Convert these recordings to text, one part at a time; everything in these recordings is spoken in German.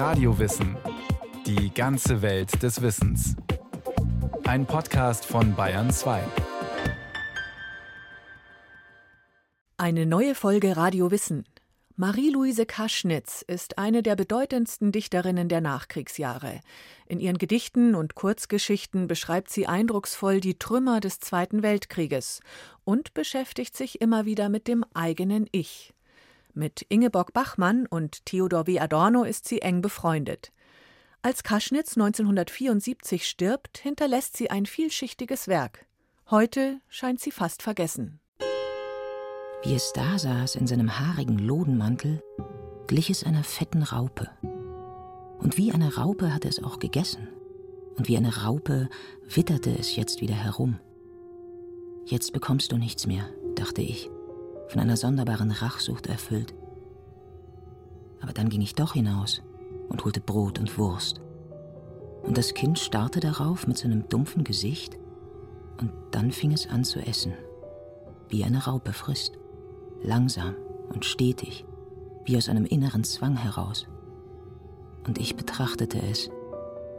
Radiowissen. Die ganze Welt des Wissens. Ein Podcast von Bayern 2. Eine neue Folge Radio Wissen. Marie-Louise Kaschnitz ist eine der bedeutendsten Dichterinnen der Nachkriegsjahre. In ihren Gedichten und Kurzgeschichten beschreibt sie eindrucksvoll die Trümmer des Zweiten Weltkrieges und beschäftigt sich immer wieder mit dem eigenen Ich. Mit Ingeborg Bachmann und Theodor W. Adorno ist sie eng befreundet. Als Kaschnitz 1974 stirbt, hinterlässt sie ein vielschichtiges Werk. Heute scheint sie fast vergessen. Wie es da saß in seinem haarigen Lodenmantel, glich es einer fetten Raupe. Und wie eine Raupe hatte es auch gegessen. Und wie eine Raupe witterte es jetzt wieder herum. Jetzt bekommst du nichts mehr, dachte ich von einer sonderbaren Rachsucht erfüllt. Aber dann ging ich doch hinaus und holte Brot und Wurst. Und das Kind starrte darauf mit seinem dumpfen Gesicht, und dann fing es an zu essen, wie eine Raupe frisst, langsam und stetig, wie aus einem inneren Zwang heraus. Und ich betrachtete es,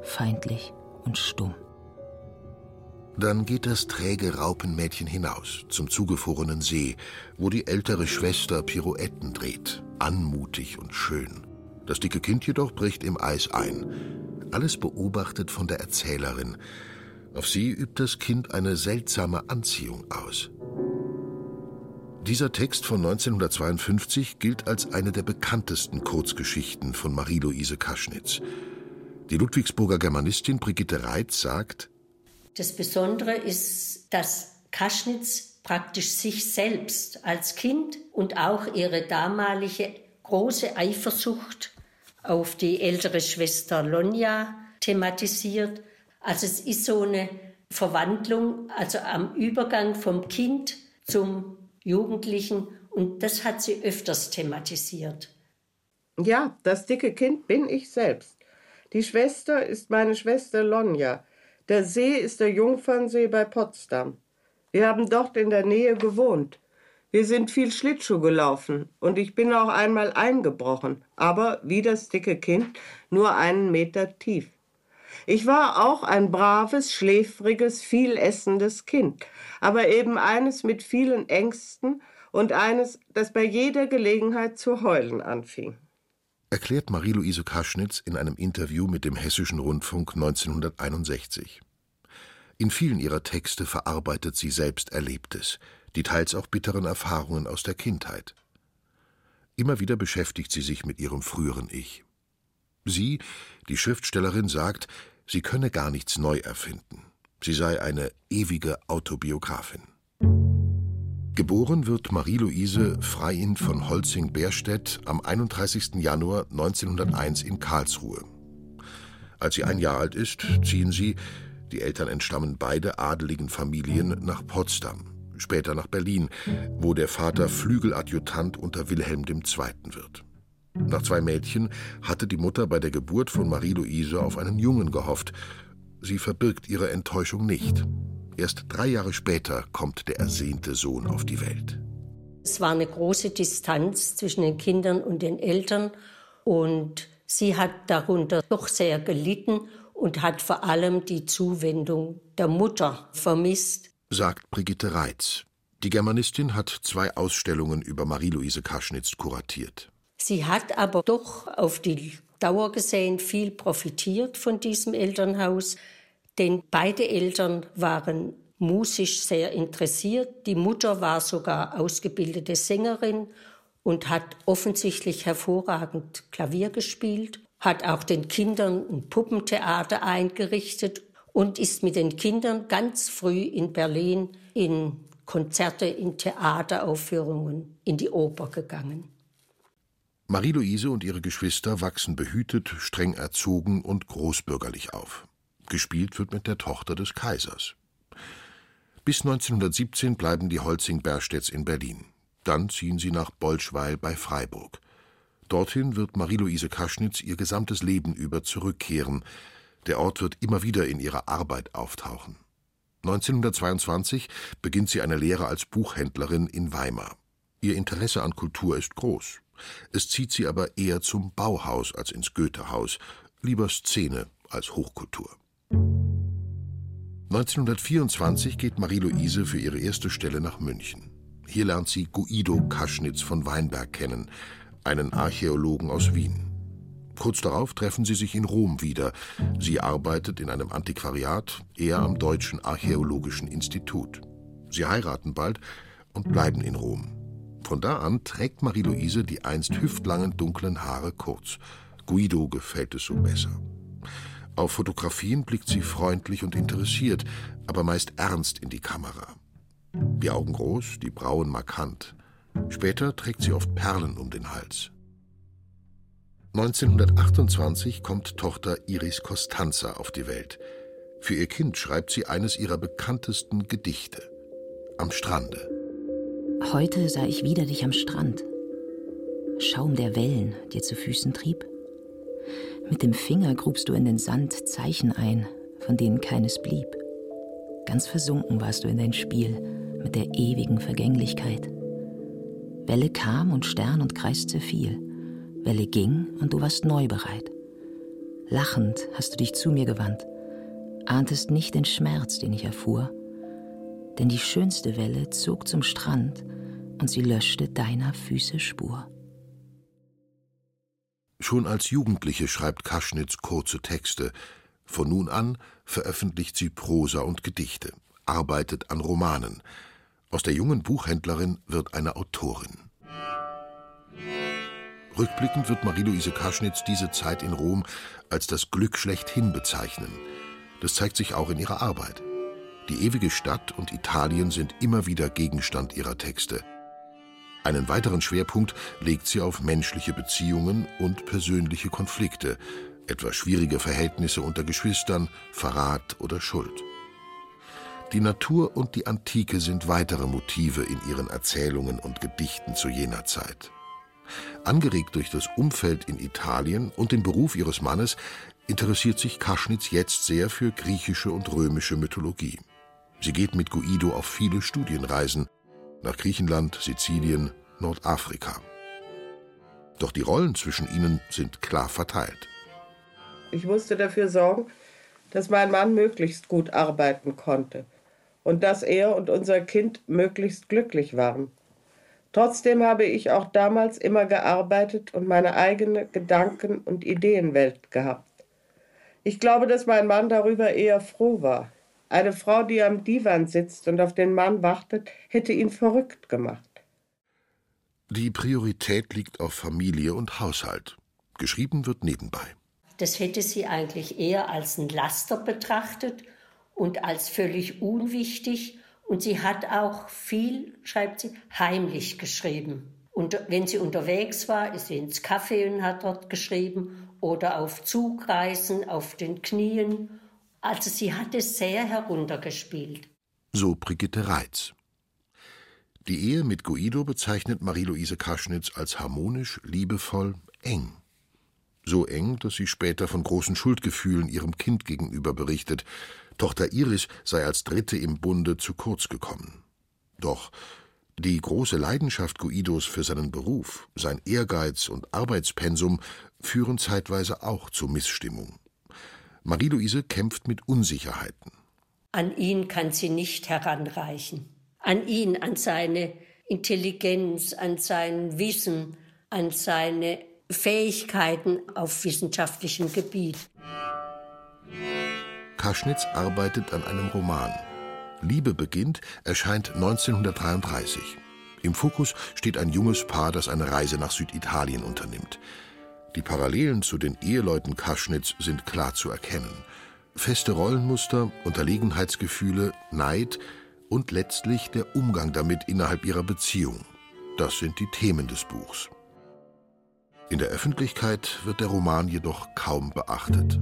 feindlich und stumm. Dann geht das träge Raupenmädchen hinaus zum zugefrorenen See, wo die ältere Schwester Pirouetten dreht, anmutig und schön. Das dicke Kind jedoch bricht im Eis ein. Alles beobachtet von der Erzählerin. Auf sie übt das Kind eine seltsame Anziehung aus. Dieser Text von 1952 gilt als eine der bekanntesten Kurzgeschichten von Marie-Louise Kaschnitz. Die Ludwigsburger Germanistin Brigitte Reitz sagt, das Besondere ist, dass Kaschnitz praktisch sich selbst als Kind und auch ihre damalige große Eifersucht auf die ältere Schwester Lonja thematisiert. Also es ist so eine Verwandlung, also am Übergang vom Kind zum Jugendlichen und das hat sie öfters thematisiert. Ja, das dicke Kind bin ich selbst. Die Schwester ist meine Schwester Lonja. Der See ist der Jungfernsee bei Potsdam. Wir haben dort in der Nähe gewohnt. Wir sind viel Schlittschuh gelaufen und ich bin auch einmal eingebrochen, aber wie das dicke Kind nur einen Meter tief. Ich war auch ein braves, schläfriges, viel essendes Kind, aber eben eines mit vielen Ängsten und eines, das bei jeder Gelegenheit zu heulen anfing. Erklärt Marie-Louise Kaschnitz in einem Interview mit dem Hessischen Rundfunk 1961. In vielen ihrer Texte verarbeitet sie selbst Erlebtes, die teils auch bitteren Erfahrungen aus der Kindheit. Immer wieder beschäftigt sie sich mit ihrem früheren Ich. Sie, die Schriftstellerin, sagt, sie könne gar nichts neu erfinden. Sie sei eine ewige Autobiografin. Geboren wird Marie-Louise Freiin von Holzing-Berstedt am 31. Januar 1901 in Karlsruhe. Als sie ein Jahr alt ist, ziehen sie, die Eltern entstammen beide adeligen Familien nach Potsdam, später nach Berlin, wo der Vater Flügeladjutant unter Wilhelm II. wird. Nach zwei Mädchen hatte die Mutter bei der Geburt von Marie-Louise auf einen Jungen gehofft. Sie verbirgt ihre Enttäuschung nicht. Erst drei Jahre später kommt der ersehnte Sohn auf die Welt. Es war eine große Distanz zwischen den Kindern und den Eltern und sie hat darunter doch sehr gelitten und hat vor allem die Zuwendung der Mutter vermisst, sagt Brigitte Reitz. Die Germanistin hat zwei Ausstellungen über Marie-Louise Kaschnitz kuratiert. Sie hat aber doch auf die Dauer gesehen viel profitiert von diesem Elternhaus, denn beide Eltern waren musisch sehr interessiert. Die Mutter war sogar ausgebildete Sängerin und hat offensichtlich hervorragend Klavier gespielt hat auch den Kindern ein Puppentheater eingerichtet und ist mit den Kindern ganz früh in Berlin in Konzerte, in Theateraufführungen, in die Oper gegangen. Marie-Louise und ihre Geschwister wachsen behütet, streng erzogen und großbürgerlich auf. Gespielt wird mit der Tochter des Kaisers. Bis 1917 bleiben die Holzing-Berstedts in Berlin. Dann ziehen sie nach Bolschweil bei Freiburg. Dorthin wird Marie-Louise Kaschnitz ihr gesamtes Leben über zurückkehren. Der Ort wird immer wieder in ihrer Arbeit auftauchen. 1922 beginnt sie eine Lehre als Buchhändlerin in Weimar. Ihr Interesse an Kultur ist groß. Es zieht sie aber eher zum Bauhaus als ins Goethehaus, lieber Szene als Hochkultur. 1924 geht Marie-Louise für ihre erste Stelle nach München. Hier lernt sie Guido Kaschnitz von Weinberg kennen, einen Archäologen aus Wien. Kurz darauf treffen sie sich in Rom wieder. Sie arbeitet in einem Antiquariat, er am Deutschen Archäologischen Institut. Sie heiraten bald und bleiben in Rom. Von da an trägt Marie-Louise die einst hüftlangen dunklen Haare kurz. Guido gefällt es so besser. Auf Fotografien blickt sie freundlich und interessiert, aber meist ernst in die Kamera. Die Augen groß, die Brauen markant. Später trägt sie oft Perlen um den Hals. 1928 kommt Tochter Iris Costanza auf die Welt. Für ihr Kind schreibt sie eines ihrer bekanntesten Gedichte. Am Strande. Heute sah ich wieder dich am Strand. Schaum der Wellen dir zu Füßen trieb. Mit dem Finger grubst du in den Sand Zeichen ein, von denen keines blieb. Ganz versunken warst du in dein Spiel mit der ewigen Vergänglichkeit. Welle kam und Stern und Kreis zerfiel. Welle ging und du warst neu bereit. Lachend hast du dich zu mir gewandt, ahntest nicht den Schmerz, den ich erfuhr, denn die schönste Welle zog zum Strand und sie löschte deiner Füße Spur. Schon als Jugendliche schreibt Kaschnitz kurze Texte. Von nun an veröffentlicht sie Prosa und Gedichte, arbeitet an Romanen. Aus der jungen Buchhändlerin wird eine Autorin. Rückblickend wird Marie-Louise Kaschnitz diese Zeit in Rom als das Glück schlechthin bezeichnen. Das zeigt sich auch in ihrer Arbeit. Die ewige Stadt und Italien sind immer wieder Gegenstand ihrer Texte. Einen weiteren Schwerpunkt legt sie auf menschliche Beziehungen und persönliche Konflikte, etwa schwierige Verhältnisse unter Geschwistern, Verrat oder Schuld. Die Natur und die Antike sind weitere Motive in ihren Erzählungen und Gedichten zu jener Zeit. Angeregt durch das Umfeld in Italien und den Beruf ihres Mannes interessiert sich Kaschnitz jetzt sehr für griechische und römische Mythologie. Sie geht mit Guido auf viele Studienreisen, nach Griechenland, Sizilien, Nordafrika. Doch die Rollen zwischen ihnen sind klar verteilt. Ich musste dafür sorgen, dass mein Mann möglichst gut arbeiten konnte und dass er und unser Kind möglichst glücklich waren. Trotzdem habe ich auch damals immer gearbeitet und meine eigene Gedanken- und Ideenwelt gehabt. Ich glaube, dass mein Mann darüber eher froh war. Eine Frau, die am Divan sitzt und auf den Mann wartet, hätte ihn verrückt gemacht. Die Priorität liegt auf Familie und Haushalt. Geschrieben wird nebenbei. Das hätte sie eigentlich eher als ein Laster betrachtet und als völlig unwichtig. Und sie hat auch viel, schreibt sie, heimlich geschrieben. Und wenn sie unterwegs war, ist sie ins Café und hat dort geschrieben oder auf Zugreisen, auf den Knien also sie hat es sehr heruntergespielt. So Brigitte Reitz. Die Ehe mit Guido bezeichnet Marie-Louise Kaschnitz als harmonisch, liebevoll, eng. So eng, dass sie später von großen Schuldgefühlen ihrem Kind gegenüber berichtet. Tochter Iris sei als Dritte im Bunde zu kurz gekommen. Doch die große Leidenschaft Guidos für seinen Beruf, sein Ehrgeiz und Arbeitspensum führen zeitweise auch zu Missstimmung. Marie-Louise kämpft mit Unsicherheiten. An ihn kann sie nicht heranreichen. An ihn, an seine Intelligenz, an sein Wissen, an seine Fähigkeiten auf wissenschaftlichem Gebiet. Kaschnitz arbeitet an einem Roman. Liebe beginnt erscheint 1933. Im Fokus steht ein junges Paar, das eine Reise nach Süditalien unternimmt. Die Parallelen zu den Eheleuten Kaschnitz sind klar zu erkennen. Feste Rollenmuster, Unterlegenheitsgefühle, Neid und letztlich der Umgang damit innerhalb ihrer Beziehung. Das sind die Themen des Buchs. In der Öffentlichkeit wird der Roman jedoch kaum beachtet.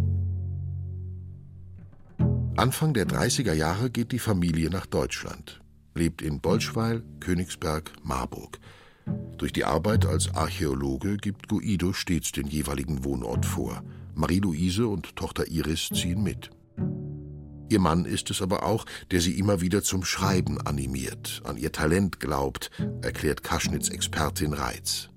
Anfang der 30er Jahre geht die Familie nach Deutschland, lebt in Bolschweil, Königsberg, Marburg. Durch die Arbeit als Archäologe gibt Guido stets den jeweiligen Wohnort vor. Marie-Louise und Tochter Iris ziehen mit. Ihr Mann ist es aber auch, der sie immer wieder zum Schreiben animiert, an ihr Talent glaubt, erklärt Kaschnitz Expertin Reitz.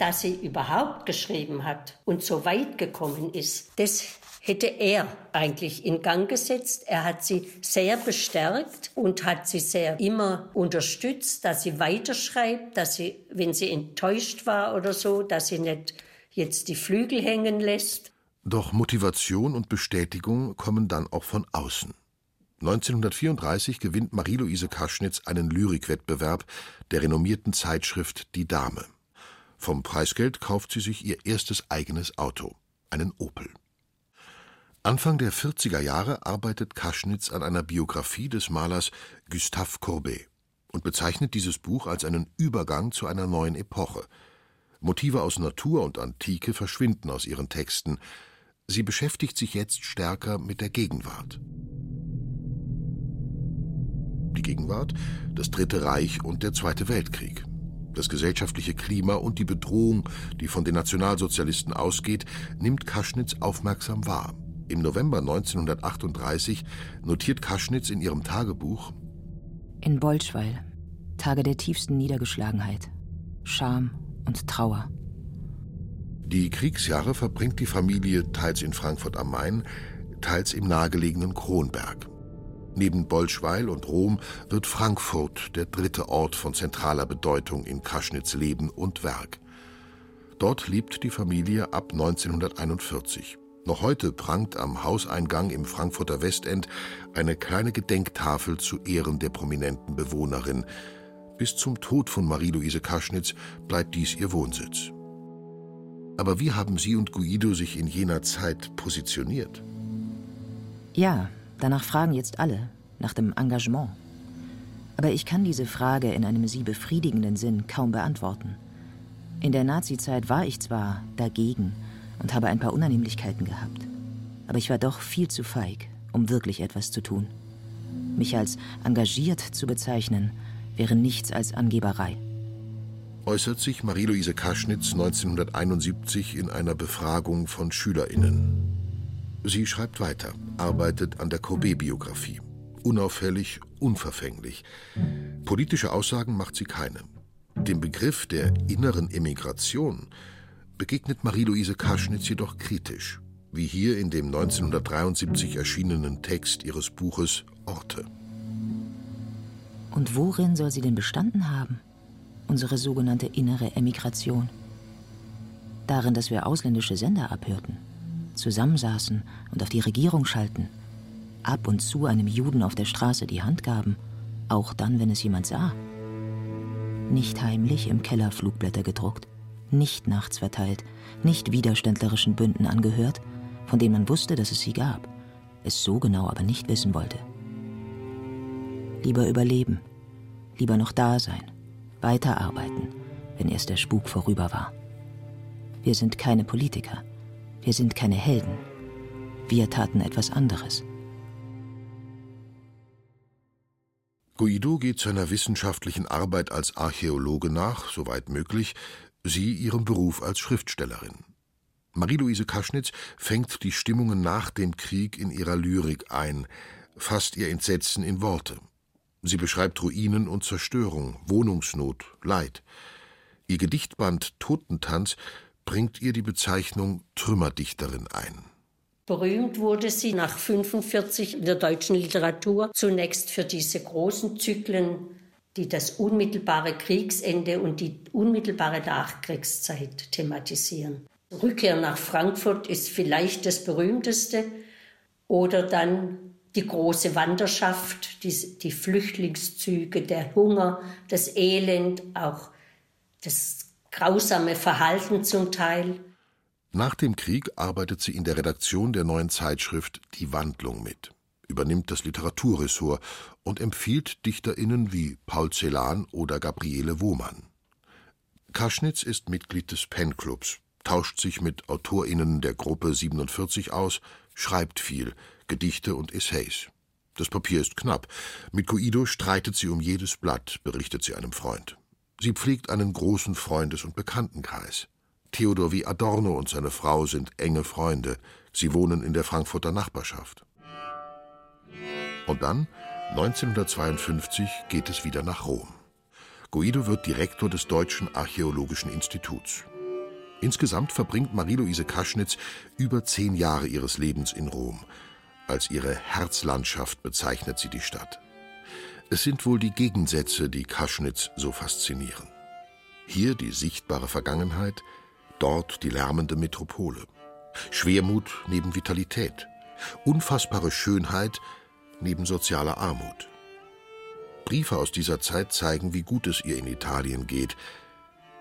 Dass sie überhaupt geschrieben hat und so weit gekommen ist, das hätte er eigentlich in Gang gesetzt. Er hat sie sehr bestärkt und hat sie sehr immer unterstützt, dass sie weiterschreibt, dass sie, wenn sie enttäuscht war oder so, dass sie nicht jetzt die Flügel hängen lässt. Doch Motivation und Bestätigung kommen dann auch von außen. 1934 gewinnt Marie-Louise Kaschnitz einen Lyrikwettbewerb der renommierten Zeitschrift Die Dame. Vom Preisgeld kauft sie sich ihr erstes eigenes Auto, einen Opel. Anfang der 40er Jahre arbeitet Kaschnitz an einer Biografie des Malers Gustave Courbet und bezeichnet dieses Buch als einen Übergang zu einer neuen Epoche. Motive aus Natur und Antike verschwinden aus ihren Texten. Sie beschäftigt sich jetzt stärker mit der Gegenwart. Die Gegenwart, das Dritte Reich und der Zweite Weltkrieg. Das gesellschaftliche Klima und die Bedrohung, die von den Nationalsozialisten ausgeht, nimmt Kaschnitz aufmerksam wahr. Im November 1938 notiert Kaschnitz in ihrem Tagebuch In Bolschweil, Tage der tiefsten Niedergeschlagenheit, Scham und Trauer. Die Kriegsjahre verbringt die Familie teils in Frankfurt am Main, teils im nahegelegenen Kronberg. Neben Bolschweil und Rom wird Frankfurt der dritte Ort von zentraler Bedeutung in Kaschnitz Leben und Werk. Dort lebt die Familie ab 1941. Noch heute prangt am Hauseingang im Frankfurter Westend eine kleine Gedenktafel zu Ehren der prominenten Bewohnerin. Bis zum Tod von Marie-Louise Kaschnitz bleibt dies ihr Wohnsitz. Aber wie haben Sie und Guido sich in jener Zeit positioniert? Ja, danach fragen jetzt alle, nach dem Engagement. Aber ich kann diese Frage in einem sie befriedigenden Sinn kaum beantworten. In der Nazizeit war ich zwar dagegen, und habe ein paar Unannehmlichkeiten gehabt. Aber ich war doch viel zu feig, um wirklich etwas zu tun. Mich als engagiert zu bezeichnen, wäre nichts als Angeberei. Äußert sich Marie-Louise Kaschnitz 1971 in einer Befragung von SchülerInnen. Sie schreibt weiter, arbeitet an der Courbet-Biografie. Unauffällig, unverfänglich. Politische Aussagen macht sie keine. Dem Begriff der inneren Emigration begegnet Marie-Louise Kaschnitz jedoch kritisch, wie hier in dem 1973 erschienenen Text ihres Buches Orte. Und worin soll sie denn bestanden haben, unsere sogenannte innere Emigration? Darin, dass wir ausländische Sender abhörten, zusammensaßen und auf die Regierung schalten, ab und zu einem Juden auf der Straße die Hand gaben, auch dann, wenn es jemand sah. Nicht heimlich im Keller Flugblätter gedruckt, nicht nachts verteilt, nicht widerständlerischen Bünden angehört, von denen man wusste, dass es sie gab, es so genau aber nicht wissen wollte. Lieber überleben, lieber noch da sein, weiterarbeiten, wenn erst der Spuk vorüber war. Wir sind keine Politiker, wir sind keine Helden, wir taten etwas anderes. Guido geht seiner wissenschaftlichen Arbeit als Archäologe nach, soweit möglich, sie ihrem Beruf als Schriftstellerin. Marie-Louise Kaschnitz fängt die Stimmungen nach dem Krieg in ihrer Lyrik ein, fasst ihr Entsetzen in Worte. Sie beschreibt Ruinen und Zerstörung, Wohnungsnot, Leid. Ihr Gedichtband Totentanz bringt ihr die Bezeichnung Trümmerdichterin ein. Berühmt wurde sie nach 1945 in der deutschen Literatur zunächst für diese großen Zyklen die das unmittelbare Kriegsende und die unmittelbare Nachkriegszeit thematisieren. Rückkehr nach Frankfurt ist vielleicht das berühmteste oder dann die große Wanderschaft, die, die Flüchtlingszüge, der Hunger, das Elend, auch das grausame Verhalten zum Teil. Nach dem Krieg arbeitet sie in der Redaktion der neuen Zeitschrift Die Wandlung mit übernimmt das Literaturressort und empfiehlt DichterInnen wie Paul Celan oder Gabriele Wohmann. Kaschnitz ist Mitglied des Pen-Clubs, tauscht sich mit AutorInnen der Gruppe 47 aus, schreibt viel, Gedichte und Essays. Das Papier ist knapp. Mit Guido streitet sie um jedes Blatt, berichtet sie einem Freund. Sie pflegt einen großen Freundes- und Bekanntenkreis. Theodor wie Adorno und seine Frau sind enge Freunde. Sie wohnen in der Frankfurter Nachbarschaft. Und dann, 1952, geht es wieder nach Rom. Guido wird Direktor des Deutschen Archäologischen Instituts. Insgesamt verbringt Marie-Louise Kaschnitz über zehn Jahre ihres Lebens in Rom. Als ihre Herzlandschaft bezeichnet sie die Stadt. Es sind wohl die Gegensätze, die Kaschnitz so faszinieren. Hier die sichtbare Vergangenheit, dort die lärmende Metropole. Schwermut neben Vitalität, unfassbare Schönheit neben sozialer Armut. Briefe aus dieser Zeit zeigen, wie gut es ihr in Italien geht.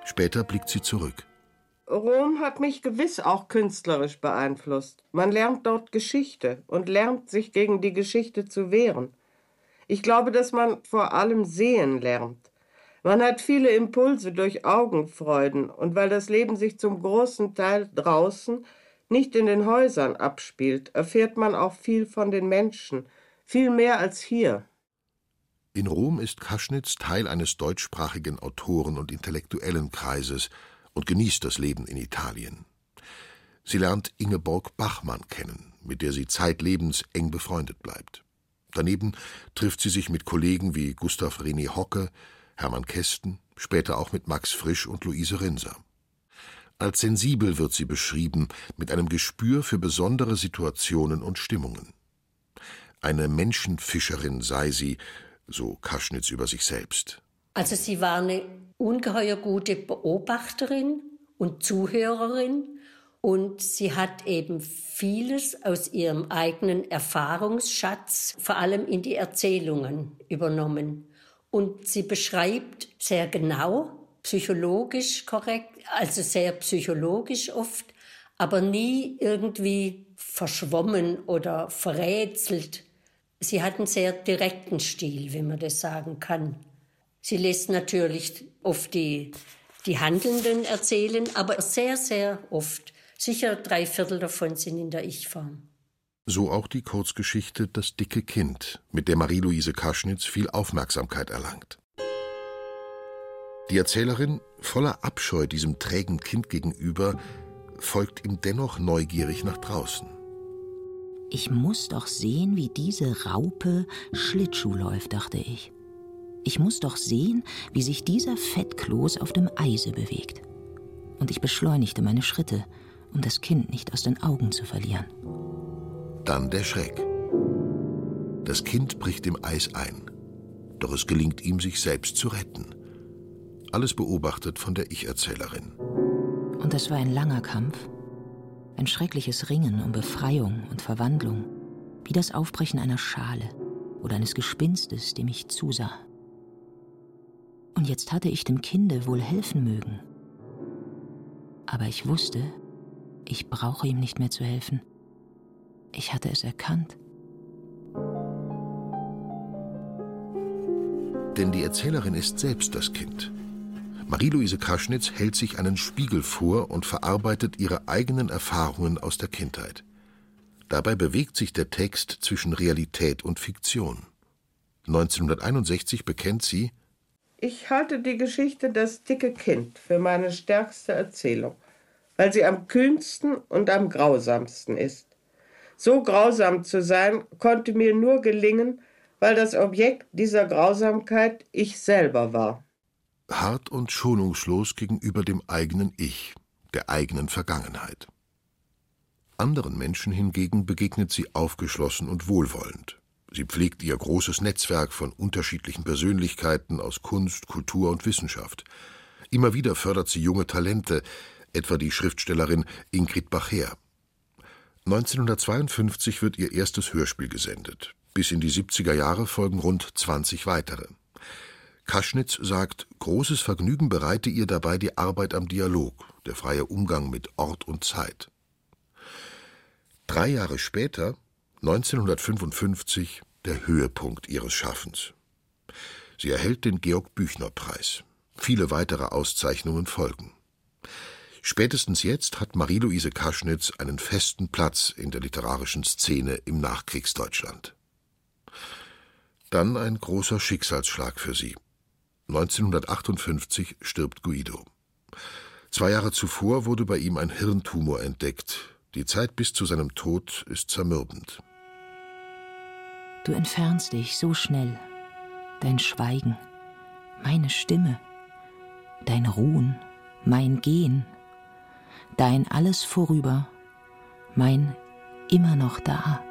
Später blickt sie zurück. Rom hat mich gewiss auch künstlerisch beeinflusst. Man lernt dort Geschichte und lernt, sich gegen die Geschichte zu wehren. Ich glaube, dass man vor allem sehen lernt. Man hat viele Impulse durch Augenfreuden, und weil das Leben sich zum großen Teil draußen, nicht in den Häusern abspielt, erfährt man auch viel von den Menschen, viel mehr als hier. In Rom ist Kaschnitz Teil eines deutschsprachigen Autoren- und Intellektuellenkreises und genießt das Leben in Italien. Sie lernt Ingeborg Bachmann kennen, mit der sie zeitlebens eng befreundet bleibt. Daneben trifft sie sich mit Kollegen wie Gustav René Hocke, Hermann Kästen, später auch mit Max Frisch und Luise Rinser. Als sensibel wird sie beschrieben, mit einem Gespür für besondere Situationen und Stimmungen. Eine Menschenfischerin sei sie, so Kaschnitz über sich selbst. Also sie war eine ungeheuer gute Beobachterin und Zuhörerin und sie hat eben vieles aus ihrem eigenen Erfahrungsschatz, vor allem in die Erzählungen übernommen. Und sie beschreibt sehr genau, psychologisch korrekt, also sehr psychologisch oft, aber nie irgendwie verschwommen oder verrätselt. Sie hat einen sehr direkten Stil, wenn man das sagen kann. Sie lässt natürlich oft die, die Handelnden erzählen, aber sehr, sehr oft Sicher drei Viertel davon sind in der Ich-Form. So auch die Kurzgeschichte Das dicke Kind, mit der Marie-Louise Kaschnitz viel Aufmerksamkeit erlangt. Die Erzählerin, voller Abscheu diesem trägen Kind gegenüber, folgt ihm dennoch neugierig nach draußen. Ich muss doch sehen, wie diese Raupe Schlittschuh läuft, dachte ich. Ich muss doch sehen, wie sich dieser Fettkloß auf dem Eise bewegt. Und ich beschleunigte meine Schritte, um das Kind nicht aus den Augen zu verlieren. Dann der Schreck. Das Kind bricht im Eis ein, doch es gelingt ihm, sich selbst zu retten. Alles beobachtet von der Ich-Erzählerin. Und es war ein langer Kampf, ein schreckliches Ringen um Befreiung und Verwandlung, wie das Aufbrechen einer Schale oder eines Gespinstes, dem ich zusah. Und jetzt hatte ich dem Kinde wohl helfen mögen. Aber ich wusste, ich brauche ihm nicht mehr zu helfen. Ich hatte es erkannt. Denn die Erzählerin ist selbst das Kind. Marie-Louise Kaschnitz hält sich einen Spiegel vor und verarbeitet ihre eigenen Erfahrungen aus der Kindheit. Dabei bewegt sich der Text zwischen Realität und Fiktion. 1961 bekennt sie, ich halte die Geschichte Das dicke Kind für meine stärkste Erzählung weil sie am kühnsten und am grausamsten ist. So grausam zu sein konnte mir nur gelingen, weil das Objekt dieser Grausamkeit ich selber war. Hart und schonungslos gegenüber dem eigenen Ich, der eigenen Vergangenheit. Anderen Menschen hingegen begegnet sie aufgeschlossen und wohlwollend. Sie pflegt ihr großes Netzwerk von unterschiedlichen Persönlichkeiten aus Kunst, Kultur und Wissenschaft. Immer wieder fördert sie junge Talente, etwa die Schriftstellerin Ingrid Bacher. 1952 wird ihr erstes Hörspiel gesendet. Bis in die 70er Jahre folgen rund 20 weitere. Kaschnitz sagt, großes Vergnügen bereite ihr dabei die Arbeit am Dialog, der freie Umgang mit Ort und Zeit. Drei Jahre später, 1955, der Höhepunkt ihres Schaffens. Sie erhält den Georg Büchner Preis. Viele weitere Auszeichnungen folgen. Spätestens jetzt hat Marie-Louise Kaschnitz einen festen Platz in der literarischen Szene im Nachkriegsdeutschland. Dann ein großer Schicksalsschlag für sie. 1958 stirbt Guido. Zwei Jahre zuvor wurde bei ihm ein Hirntumor entdeckt. Die Zeit bis zu seinem Tod ist zermürbend. Du entfernst dich so schnell. Dein Schweigen, meine Stimme, dein Ruhen, mein Gehen, dein alles vorüber, mein immer noch da.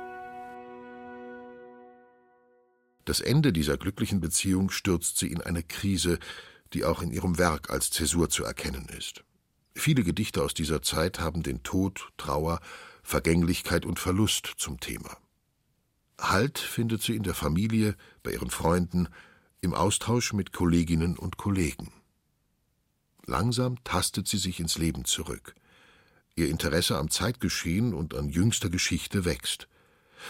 Das Ende dieser glücklichen Beziehung stürzt sie in eine Krise, die auch in ihrem Werk als Zäsur zu erkennen ist. Viele Gedichte aus dieser Zeit haben den Tod, Trauer, Vergänglichkeit und Verlust zum Thema. Halt findet sie in der Familie, bei ihren Freunden, im Austausch mit Kolleginnen und Kollegen. Langsam tastet sie sich ins Leben zurück. Ihr Interesse am Zeitgeschehen und an jüngster Geschichte wächst.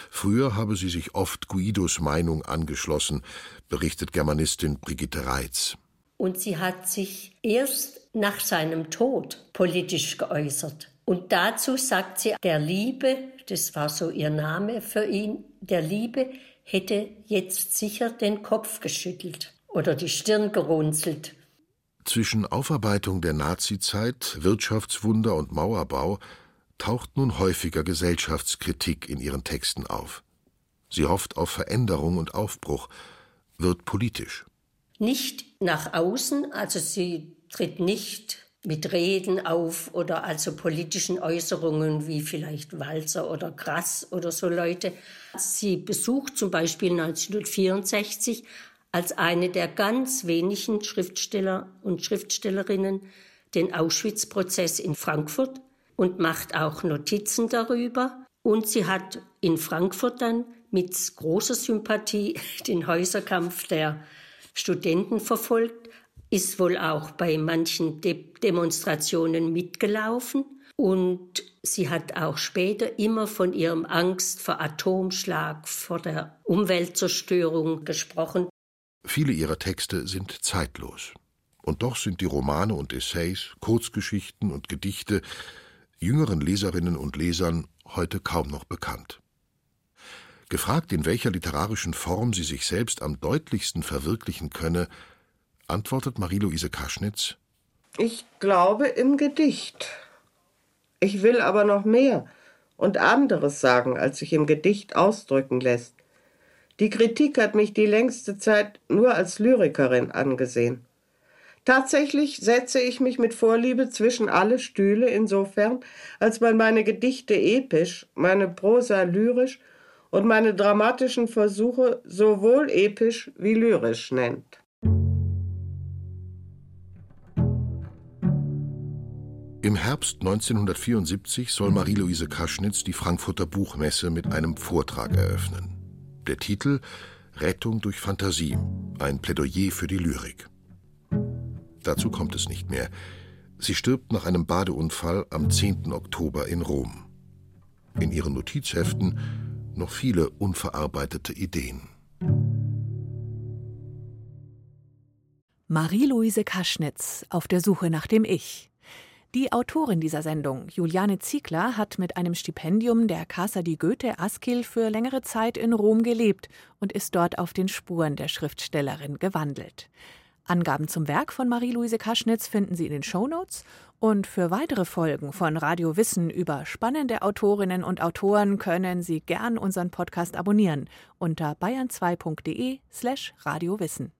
Früher habe sie sich oft Guidos Meinung angeschlossen, berichtet Germanistin Brigitte Reitz. Und sie hat sich erst nach seinem Tod politisch geäußert. Und dazu sagt sie, der Liebe, das war so ihr Name für ihn, der Liebe hätte jetzt sicher den Kopf geschüttelt oder die Stirn gerunzelt. Zwischen Aufarbeitung der Nazizeit, Wirtschaftswunder und Mauerbau taucht nun häufiger Gesellschaftskritik in ihren Texten auf. Sie hofft auf Veränderung und Aufbruch, wird politisch. Nicht nach außen, also sie tritt nicht mit Reden auf oder also politischen Äußerungen wie vielleicht Walzer oder Grass oder so Leute. Sie besucht zum Beispiel 1964 als eine der ganz wenigen Schriftsteller und Schriftstellerinnen den Auschwitz-Prozess in Frankfurt und macht auch Notizen darüber. Und sie hat in Frankfurt dann mit großer Sympathie den Häuserkampf der Studenten verfolgt, ist wohl auch bei manchen De Demonstrationen mitgelaufen. Und sie hat auch später immer von ihrem Angst vor Atomschlag, vor der Umweltzerstörung gesprochen. Viele ihrer Texte sind zeitlos. Und doch sind die Romane und Essays, Kurzgeschichten und Gedichte jüngeren Leserinnen und Lesern heute kaum noch bekannt. Gefragt, in welcher literarischen Form sie sich selbst am deutlichsten verwirklichen könne, antwortet Marie-Louise Kaschnitz Ich glaube im Gedicht. Ich will aber noch mehr und anderes sagen, als sich im Gedicht ausdrücken lässt. Die Kritik hat mich die längste Zeit nur als Lyrikerin angesehen. Tatsächlich setze ich mich mit Vorliebe zwischen alle Stühle insofern, als man meine Gedichte episch, meine Prosa lyrisch und meine dramatischen Versuche sowohl episch wie lyrisch nennt. Im Herbst 1974 soll Marie-Louise Kaschnitz die Frankfurter Buchmesse mit einem Vortrag eröffnen. Der Titel Rettung durch Fantasie, ein Plädoyer für die Lyrik. Dazu kommt es nicht mehr. Sie stirbt nach einem Badeunfall am 10. Oktober in Rom. In ihren Notizheften noch viele unverarbeitete Ideen. Marie-Louise Kaschnitz auf der Suche nach dem Ich. Die Autorin dieser Sendung, Juliane Ziegler, hat mit einem Stipendium der Casa di Goethe Askil für längere Zeit in Rom gelebt und ist dort auf den Spuren der Schriftstellerin gewandelt. Angaben zum Werk von Marie-Louise Kaschnitz finden Sie in den Shownotes. Und für weitere Folgen von Radio Wissen über spannende Autorinnen und Autoren können Sie gern unseren Podcast abonnieren unter bayern2.de slash radiowissen.